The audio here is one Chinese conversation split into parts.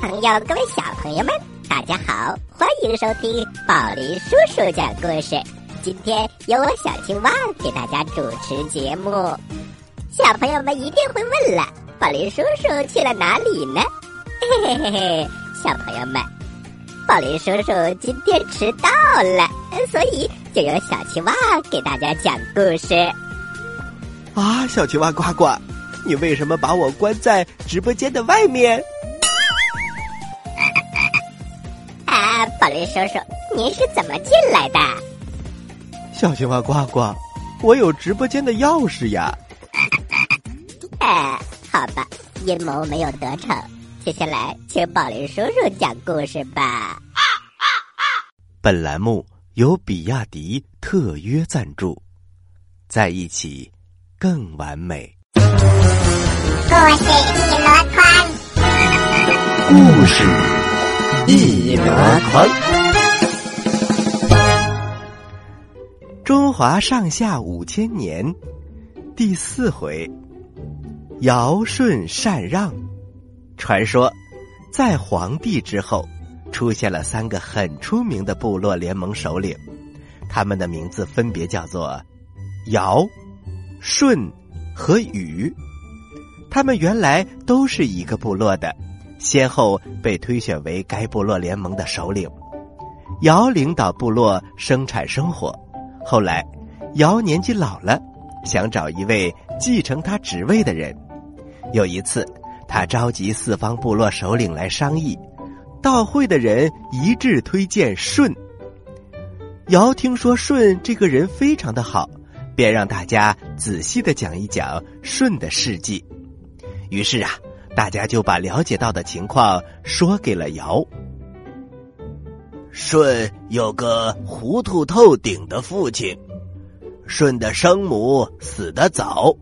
朋友，各位小朋友们，大家好，欢迎收听宝林叔叔讲故事。今天由我小青蛙给大家主持节目。小朋友们一定会问了，宝林叔叔去了哪里呢？嘿嘿嘿嘿，小朋友们，宝林叔叔今天迟到了，所以就由小青蛙给大家讲故事。啊，小青蛙呱呱，你为什么把我关在直播间的外面？啊，宝林叔叔，您是怎么进来的？小青蛙呱呱，我有直播间的钥匙呀。哎，好吧，阴谋没有得逞。接下来，请宝林叔叔讲故事吧。啊啊啊本栏目由比亚迪特约赞助，在一起更完美。故事一箩筐，故事一箩筐。中华上下五千年，第四回，尧舜禅让。传说，在黄帝之后，出现了三个很出名的部落联盟首领，他们的名字分别叫做尧、舜和禹。他们原来都是一个部落的，先后被推选为该部落联盟的首领。尧领导部落生产生活，后来尧年纪老了，想找一位继承他职位的人。有一次。他召集四方部落首领来商议，到会的人一致推荐舜。尧听说舜这个人非常的好，便让大家仔细的讲一讲舜的事迹。于是啊，大家就把了解到的情况说给了尧。舜有个糊涂透顶的父亲，舜的生母死得早，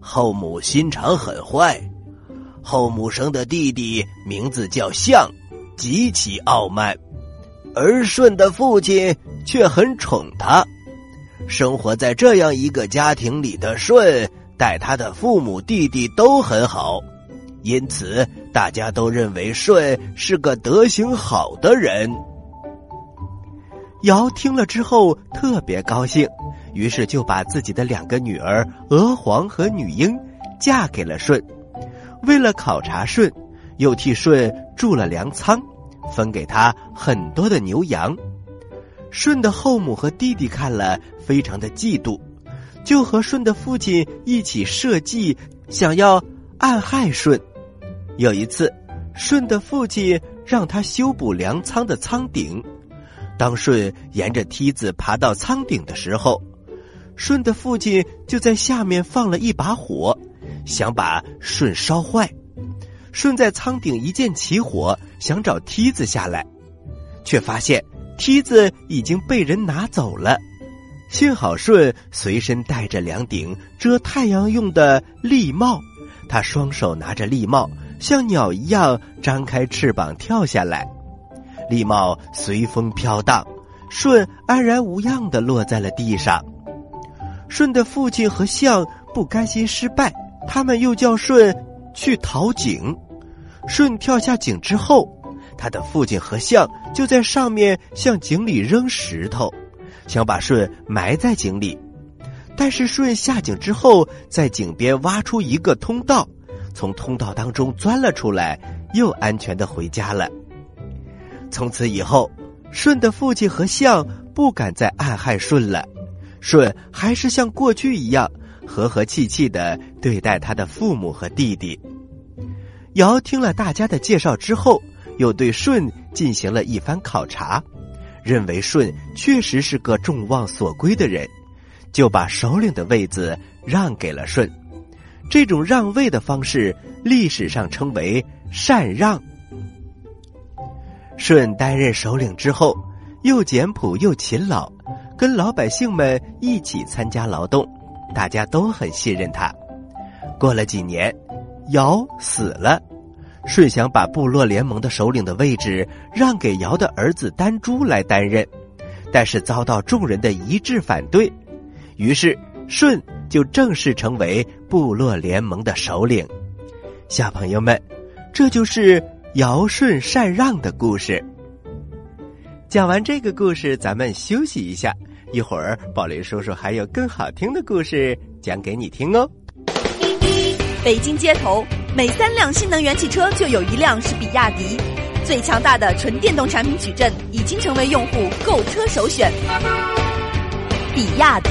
后母心肠很坏。后母生的弟弟名字叫象，极其傲慢，而舜的父亲却很宠他。生活在这样一个家庭里的舜，待他的父母、弟弟都很好，因此大家都认为舜是个德行好的人。尧听了之后特别高兴，于是就把自己的两个女儿娥皇和女英嫁给了舜。为了考察舜，又替舜筑了粮仓，分给他很多的牛羊。舜的后母和弟弟看了，非常的嫉妒，就和舜的父亲一起设计，想要暗害舜。有一次，舜的父亲让他修补粮仓的仓顶。当舜沿着梯子爬到仓顶的时候，舜的父亲就在下面放了一把火。想把舜烧坏，舜在仓顶一见起火，想找梯子下来，却发现梯子已经被人拿走了。幸好舜随身带着两顶遮太阳用的笠帽，他双手拿着笠帽，像鸟一样张开翅膀跳下来，笠帽随风飘荡，舜安然无恙的落在了地上。舜的父亲和象不甘心失败。他们又叫舜去淘井，舜跳下井之后，他的父亲和象就在上面向井里扔石头，想把舜埋在井里。但是舜下井之后，在井边挖出一个通道，从通道当中钻了出来，又安全的回家了。从此以后，舜的父亲和象不敢再暗害舜了，舜还是像过去一样。和和气气的对待他的父母和弟弟。尧听了大家的介绍之后，又对舜进行了一番考察，认为舜确实是个众望所归的人，就把首领的位子让给了舜。这种让位的方式，历史上称为禅让。舜担任首领之后，又简朴又勤劳，跟老百姓们一起参加劳动。大家都很信任他。过了几年，尧死了，舜想把部落联盟的首领的位置让给尧的儿子丹朱来担任，但是遭到众人的一致反对，于是舜就正式成为部落联盟的首领。小朋友们，这就是尧舜禅让的故事。讲完这个故事，咱们休息一下，一会儿宝林叔叔还有更好听的故事讲给你听哦。北京街头每三辆新能源汽车就有一辆是比亚迪，最强大的纯电动产品矩阵已经成为用户购车首选。比亚迪。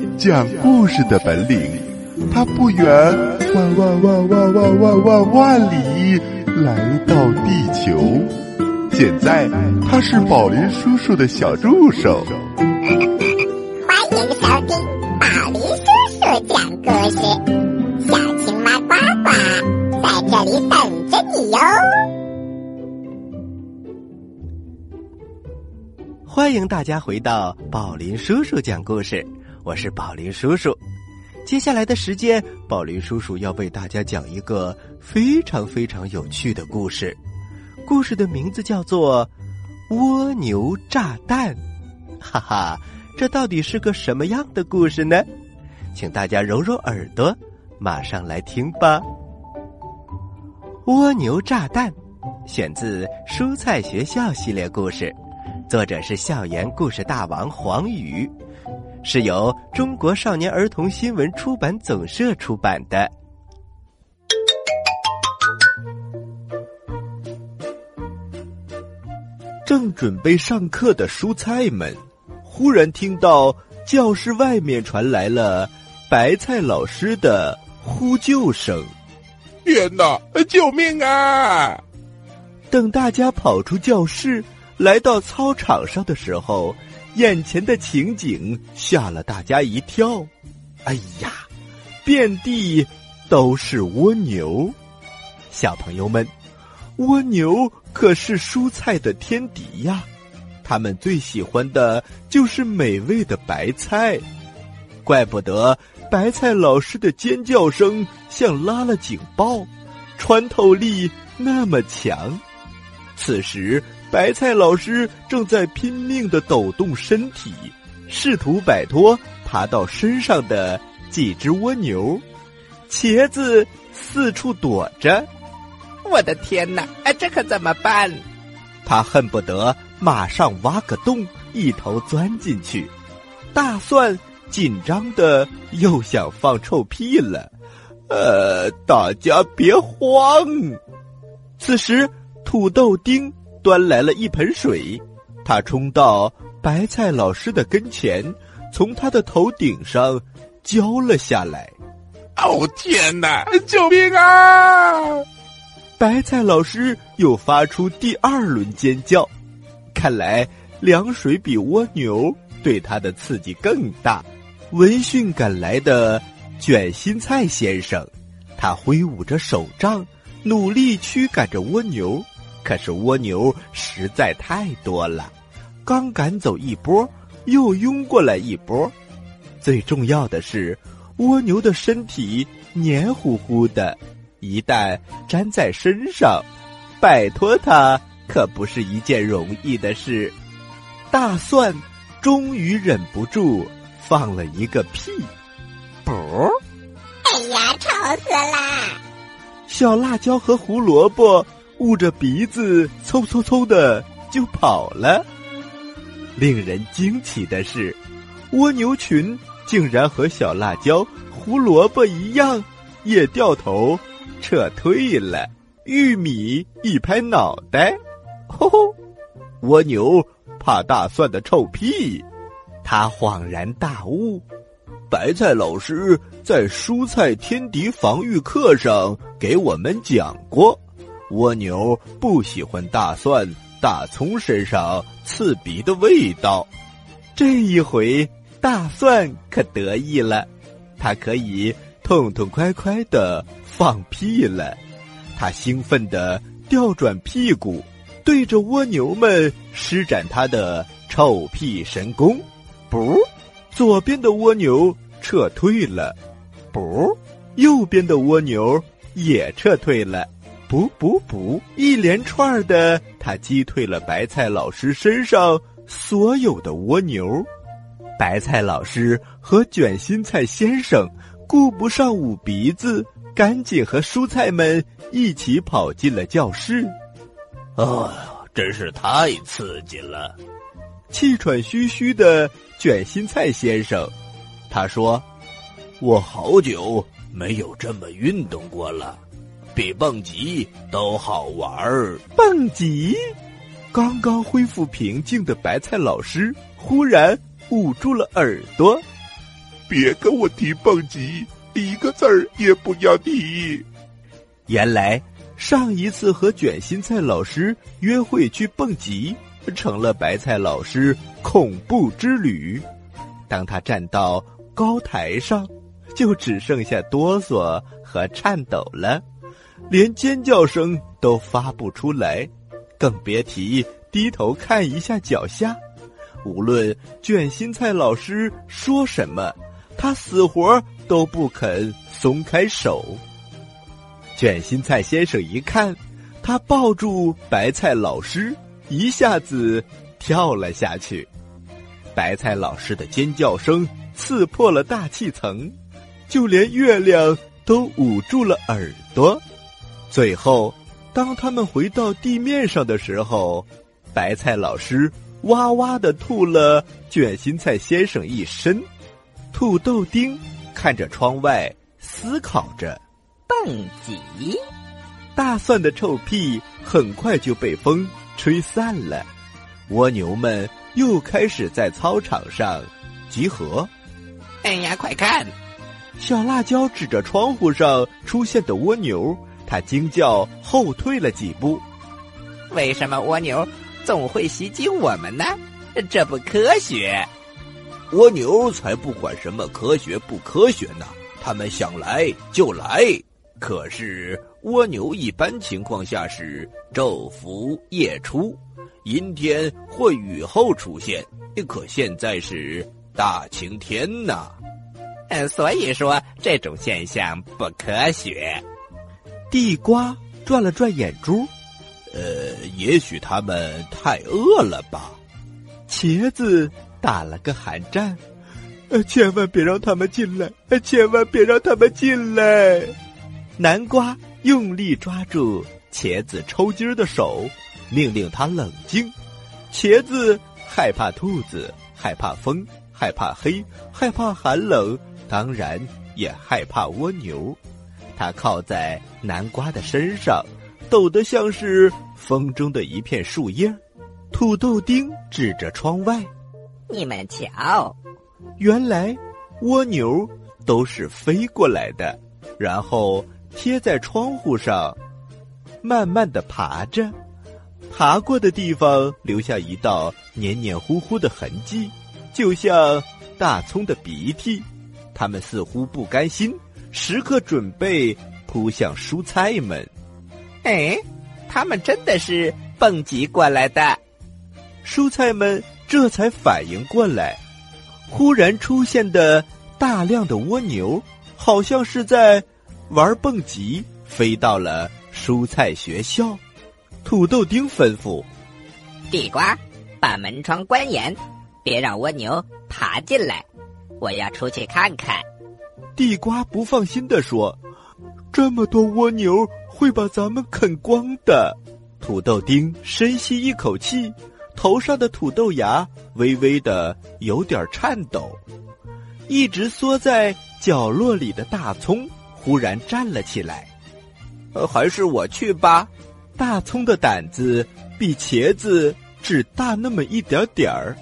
讲故事的本领，他不远万万万万万万万万里来到地球。现在他是宝林叔叔的小助手。欢迎收听宝林叔叔讲故事，小青蛙呱呱在这里等着你哟。欢迎大家回到宝林叔叔讲故事。我是宝林叔叔，接下来的时间，宝林叔叔要为大家讲一个非常非常有趣的故事。故事的名字叫做《蜗牛炸弹》。哈哈，这到底是个什么样的故事呢？请大家揉揉耳朵，马上来听吧。《蜗牛炸弹》选自《蔬菜学校》系列故事，作者是校园故事大王黄宇。是由中国少年儿童新闻出版总社出版的。正准备上课的蔬菜们，忽然听到教室外面传来了白菜老师的呼救声：“天哪，救命啊！”等大家跑出教室，来到操场上的时候。眼前的情景吓了大家一跳，哎呀，遍地都是蜗牛！小朋友们，蜗牛可是蔬菜的天敌呀，它们最喜欢的就是美味的白菜，怪不得白菜老师的尖叫声像拉了警报，穿透力那么强。此时。白菜老师正在拼命的抖动身体，试图摆脱爬到身上的几只蜗牛。茄子四处躲着，我的天哪！哎，这可怎么办？他恨不得马上挖个洞，一头钻进去。大蒜紧张的又想放臭屁了。呃，大家别慌。此时，土豆丁。端来了一盆水，他冲到白菜老师的跟前，从他的头顶上浇了下来。哦天哪！救命啊！白菜老师又发出第二轮尖叫。看来凉水比蜗牛对他的刺激更大。闻讯赶来的卷心菜先生，他挥舞着手杖，努力驱赶着蜗牛。可是蜗牛实在太多了，刚赶走一波，又拥过来一波。最重要的是，蜗牛的身体黏糊糊的，一旦粘在身上，摆脱它可不是一件容易的事。大蒜终于忍不住放了一个屁，不！哎呀，吵死啦！小辣椒和胡萝卜。捂着鼻子，嗖嗖嗖的就跑了。令人惊奇的是，蜗牛群竟然和小辣椒、胡萝卜一样，也掉头撤退了。玉米一拍脑袋，吼吼！蜗牛怕大蒜的臭屁，他恍然大悟：白菜老师在蔬菜天敌防御课上给我们讲过。蜗牛不喜欢大蒜、大葱身上刺鼻的味道，这一回大蒜可得意了，它可以痛痛快快的放屁了。他兴奋地调转屁股，对着蜗牛们施展他的臭屁神功。不，左边的蜗牛撤退了。不，右边的蜗牛也撤退了。补补补！一连串的，他击退了白菜老师身上所有的蜗牛。白菜老师和卷心菜先生顾不上捂鼻子。赶紧和蔬菜们一起跑进了教室。啊，真是太刺激了！气喘吁吁的卷心菜先生，他说：“我好久没有这么运动过了，比蹦极都好玩儿。”蹦极？刚刚恢复平静的白菜老师忽然捂住了耳朵：“别跟我提蹦极！”一个字儿也不要提。原来上一次和卷心菜老师约会去蹦极，成了白菜老师恐怖之旅。当他站到高台上，就只剩下哆嗦和颤抖了，连尖叫声都发不出来，更别提低头看一下脚下。无论卷心菜老师说什么，他死活。都不肯松开手。卷心菜先生一看，他抱住白菜老师，一下子跳了下去。白菜老师的尖叫声刺破了大气层，就连月亮都捂住了耳朵。最后，当他们回到地面上的时候，白菜老师哇哇的吐了卷心菜先生一身。土豆丁。看着窗外，思考着，蹦极。大蒜的臭屁很快就被风吹散了，蜗牛们又开始在操场上集合。哎呀，快看！小辣椒指着窗户上出现的蜗牛，他惊叫，后退了几步。为什么蜗牛总会袭击我们呢？这不科学。蜗牛才不管什么科学不科学呢，他们想来就来。可是蜗牛一般情况下是昼伏夜出，阴天或雨后出现，可现在是大晴天呢。嗯，所以说这种现象不科学。地瓜转了转眼珠，呃，也许他们太饿了吧。茄子。打了个寒战，呃，千万别让他们进来！呃，千万别让他们进来！南瓜用力抓住茄子抽筋儿的手，命令他冷静。茄子害怕兔子，害怕风，害怕黑，害怕寒冷，当然也害怕蜗牛。他靠在南瓜的身上，抖得像是风中的一片树叶。土豆丁指着窗外。你们瞧，原来蜗牛都是飞过来的，然后贴在窗户上，慢慢的爬着，爬过的地方留下一道黏黏糊糊的痕迹，就像大葱的鼻涕。他们似乎不甘心，时刻准备扑向蔬菜们。哎，他们真的是蹦极过来的，蔬菜们。这才反应过来，忽然出现的大量的蜗牛，好像是在玩蹦极，飞到了蔬菜学校。土豆丁吩咐：“地瓜，把门窗关严，别让蜗牛爬进来。我要出去看看。”地瓜不放心的说：“这么多蜗牛会把咱们啃光的。”土豆丁深吸一口气。头上的土豆芽微微的有点颤抖，一直缩在角落里的大葱忽然站了起来。还是我去吧。大葱的胆子比茄子只大那么一点点儿，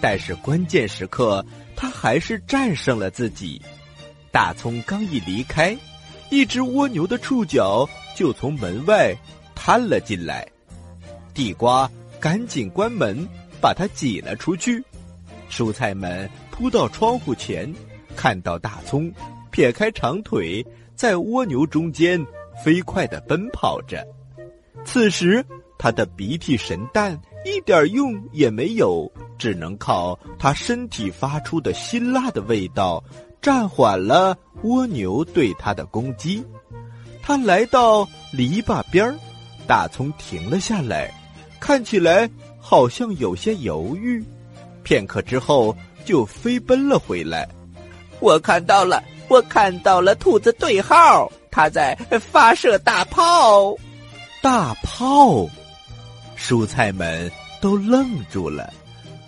但是关键时刻他还是战胜了自己。大葱刚一离开，一只蜗牛的触角就从门外探了进来。地瓜。赶紧关门，把它挤了出去。蔬菜们扑到窗户前，看到大葱，撇开长腿，在蜗牛中间飞快的奔跑着。此时，他的鼻涕神蛋一点用也没有，只能靠他身体发出的辛辣的味道，暂缓了蜗牛对它的攻击。它来到篱笆边儿，大葱停了下来，看起来好像有些犹豫。片刻之后，就飞奔了回来。我看到了，我看到了兔子对号，它在发射大炮。大炮！蔬菜们都愣住了，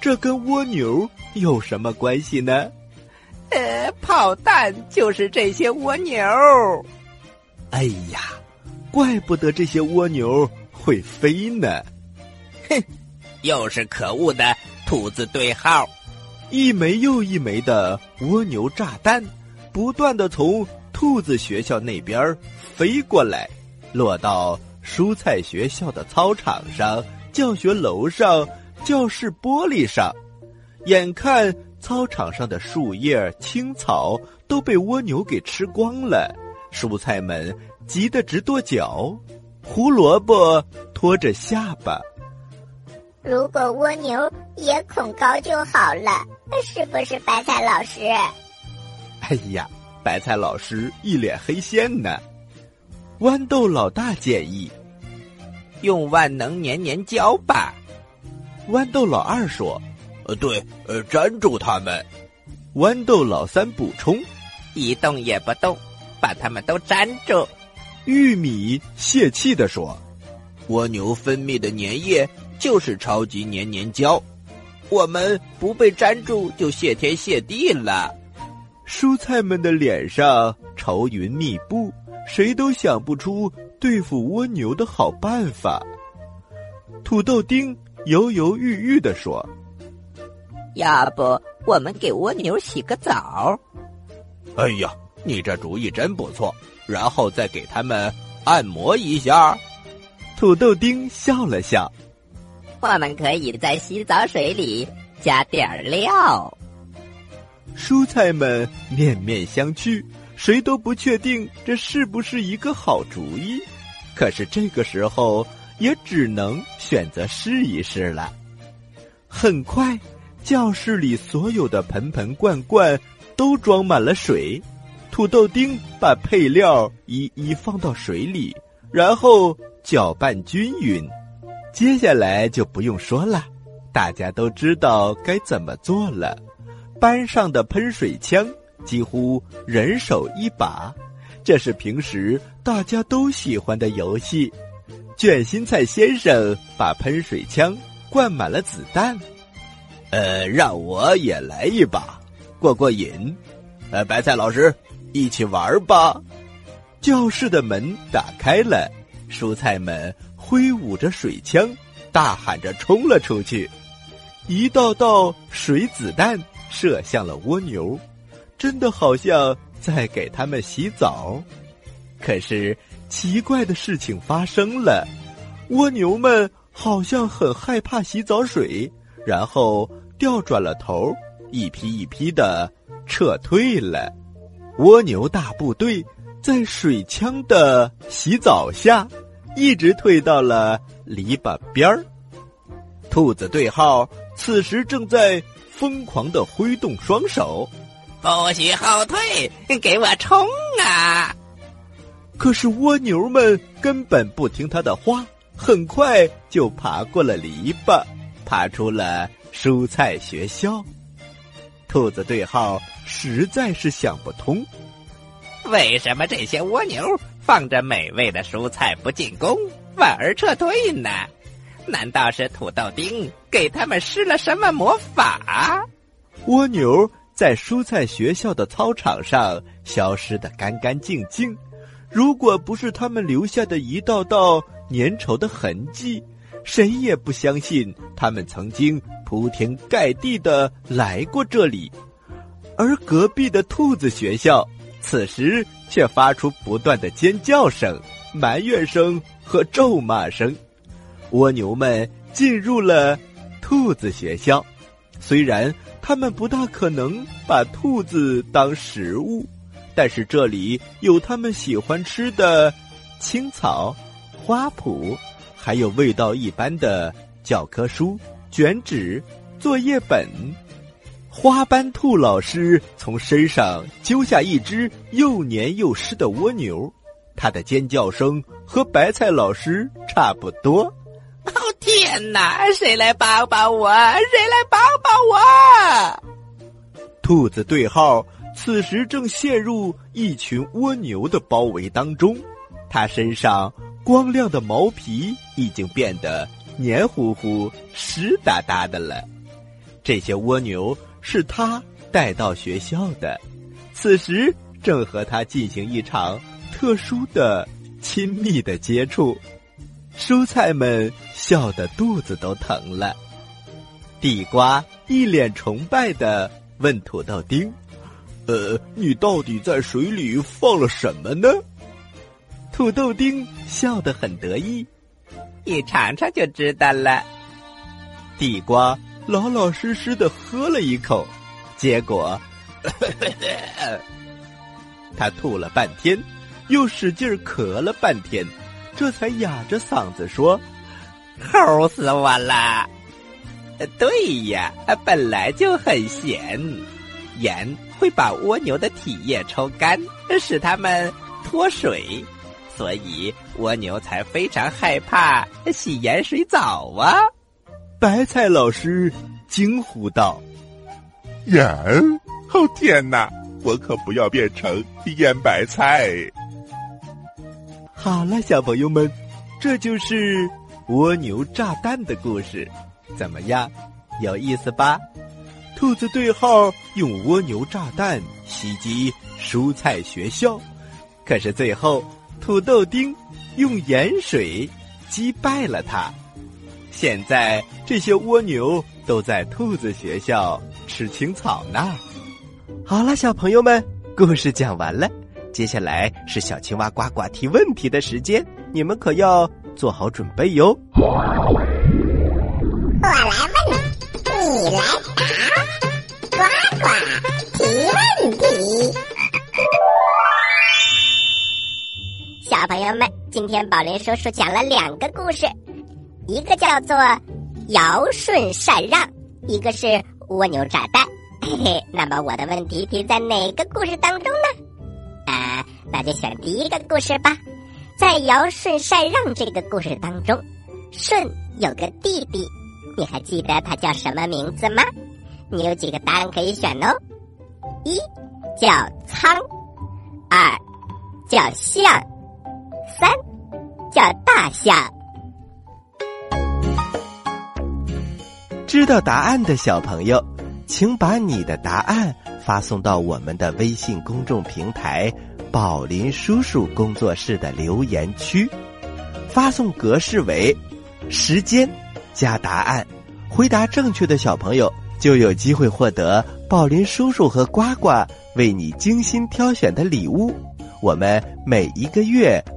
这跟蜗牛有什么关系呢？呃，炮弹就是这些蜗牛。哎呀，怪不得这些蜗牛会飞呢！哼，又是可恶的兔子对号。一枚又一枚的蜗牛炸弹，不断的从兔子学校那边飞过来，落到。蔬菜学校的操场上、教学楼上、教室玻璃上，眼看操场上的树叶、青草都被蜗牛给吃光了，蔬菜们急得直跺脚。胡萝卜拖着下巴：“如果蜗牛也恐高就好了，是不是，白菜老师？”哎呀，白菜老师一脸黑线呢。豌豆老大建议：“用万能粘粘胶吧。”豌豆老二说：“呃，对，呃，粘住它们。”豌豆老三补充：“一动也不动，把它们都粘住。”玉米泄气的说：“蜗牛分泌的粘液就是超级粘粘胶，我们不被粘住就谢天谢地了。”蔬菜们的脸上愁云密布。谁都想不出对付蜗牛的好办法。土豆丁犹犹豫豫的说：“要不我们给蜗牛洗个澡？”哎呀，你这主意真不错。然后再给他们按摩一下。土豆丁笑了笑：“我们可以在洗澡水里加点料。”蔬菜们面面相觑。谁都不确定这是不是一个好主意，可是这个时候也只能选择试一试了。很快，教室里所有的盆盆罐罐都装满了水。土豆丁把配料一一放到水里，然后搅拌均匀。接下来就不用说了，大家都知道该怎么做了。班上的喷水枪。几乎人手一把，这是平时大家都喜欢的游戏。卷心菜先生把喷水枪灌满了子弹，呃，让我也来一把，过过瘾。呃，白菜老师，一起玩吧。教室的门打开了，蔬菜们挥舞着水枪，大喊着冲了出去，一道道水子弹射向了蜗牛。真的好像在给他们洗澡，可是奇怪的事情发生了，蜗牛们好像很害怕洗澡水，然后调转了头，一批一批的撤退了。蜗牛大部队在水枪的洗澡下，一直退到了篱笆边儿。兔子对号此时正在疯狂的挥动双手。不许后退！给我冲啊！可是蜗牛们根本不听他的话，很快就爬过了篱笆，爬出了蔬菜学校。兔子对号实在是想不通，为什么这些蜗牛放着美味的蔬菜不进攻，反而撤退呢？难道是土豆丁给他们施了什么魔法？蜗牛。在蔬菜学校的操场上消失的干干净净，如果不是他们留下的一道道粘稠的痕迹，谁也不相信他们曾经铺天盖地的来过这里。而隔壁的兔子学校，此时却发出不断的尖叫声、埋怨声和咒骂声。蜗牛们进入了兔子学校，虽然。他们不大可能把兔子当食物，但是这里有他们喜欢吃的青草、花圃，还有味道一般的教科书、卷纸、作业本。花斑兔老师从身上揪下一只又黏又湿的蜗牛，它的尖叫声和白菜老师差不多。哦天哪！谁来帮帮我？谁来帮帮我？兔子对号此时正陷入一群蜗牛的包围当中，它身上光亮的毛皮已经变得黏糊糊、湿哒哒的了。这些蜗牛。是他带到学校的，此时正和他进行一场特殊的亲密的接触，蔬菜们笑得肚子都疼了。地瓜一脸崇拜的问土豆丁：“呃，你到底在水里放了什么呢？”土豆丁笑得很得意：“你尝尝就知道了。”地瓜。老老实实的喝了一口，结果，他吐了半天，又使劲咳了半天，这才哑着嗓子说：“齁死我了！对呀，本来就很咸，盐会把蜗牛的体液抽干，使它们脱水，所以蜗牛才非常害怕洗盐水澡啊。”白菜老师惊呼道：“盐！哦天哪，我可不要变成腌白菜！”好了，小朋友们，这就是蜗牛炸弹的故事，怎么样？有意思吧？兔子对号用蜗牛炸弹袭击蔬菜学校，可是最后土豆丁用盐水击败了它。现在这些蜗牛都在兔子学校吃青草呢。好了，小朋友们，故事讲完了，接下来是小青蛙呱呱提问题的时间，你们可要做好准备哟。我来问，你来答，呱呱提问题。朋友们，今天宝林叔叔讲了两个故事。一个叫做尧舜禅让，一个是蜗牛炸弹。嘿嘿，那么我的问题题在哪个故事当中呢？啊，那就选第一个故事吧。在尧舜禅让这个故事当中，舜有个弟弟，你还记得他叫什么名字吗？你有几个答案可以选哦？一叫仓，二叫象，三叫大象。知道答案的小朋友，请把你的答案发送到我们的微信公众平台“宝林叔叔工作室”的留言区。发送格式为：时间加答案。回答正确的小朋友就有机会获得宝林叔叔和呱呱为你精心挑选的礼物。我们每一个月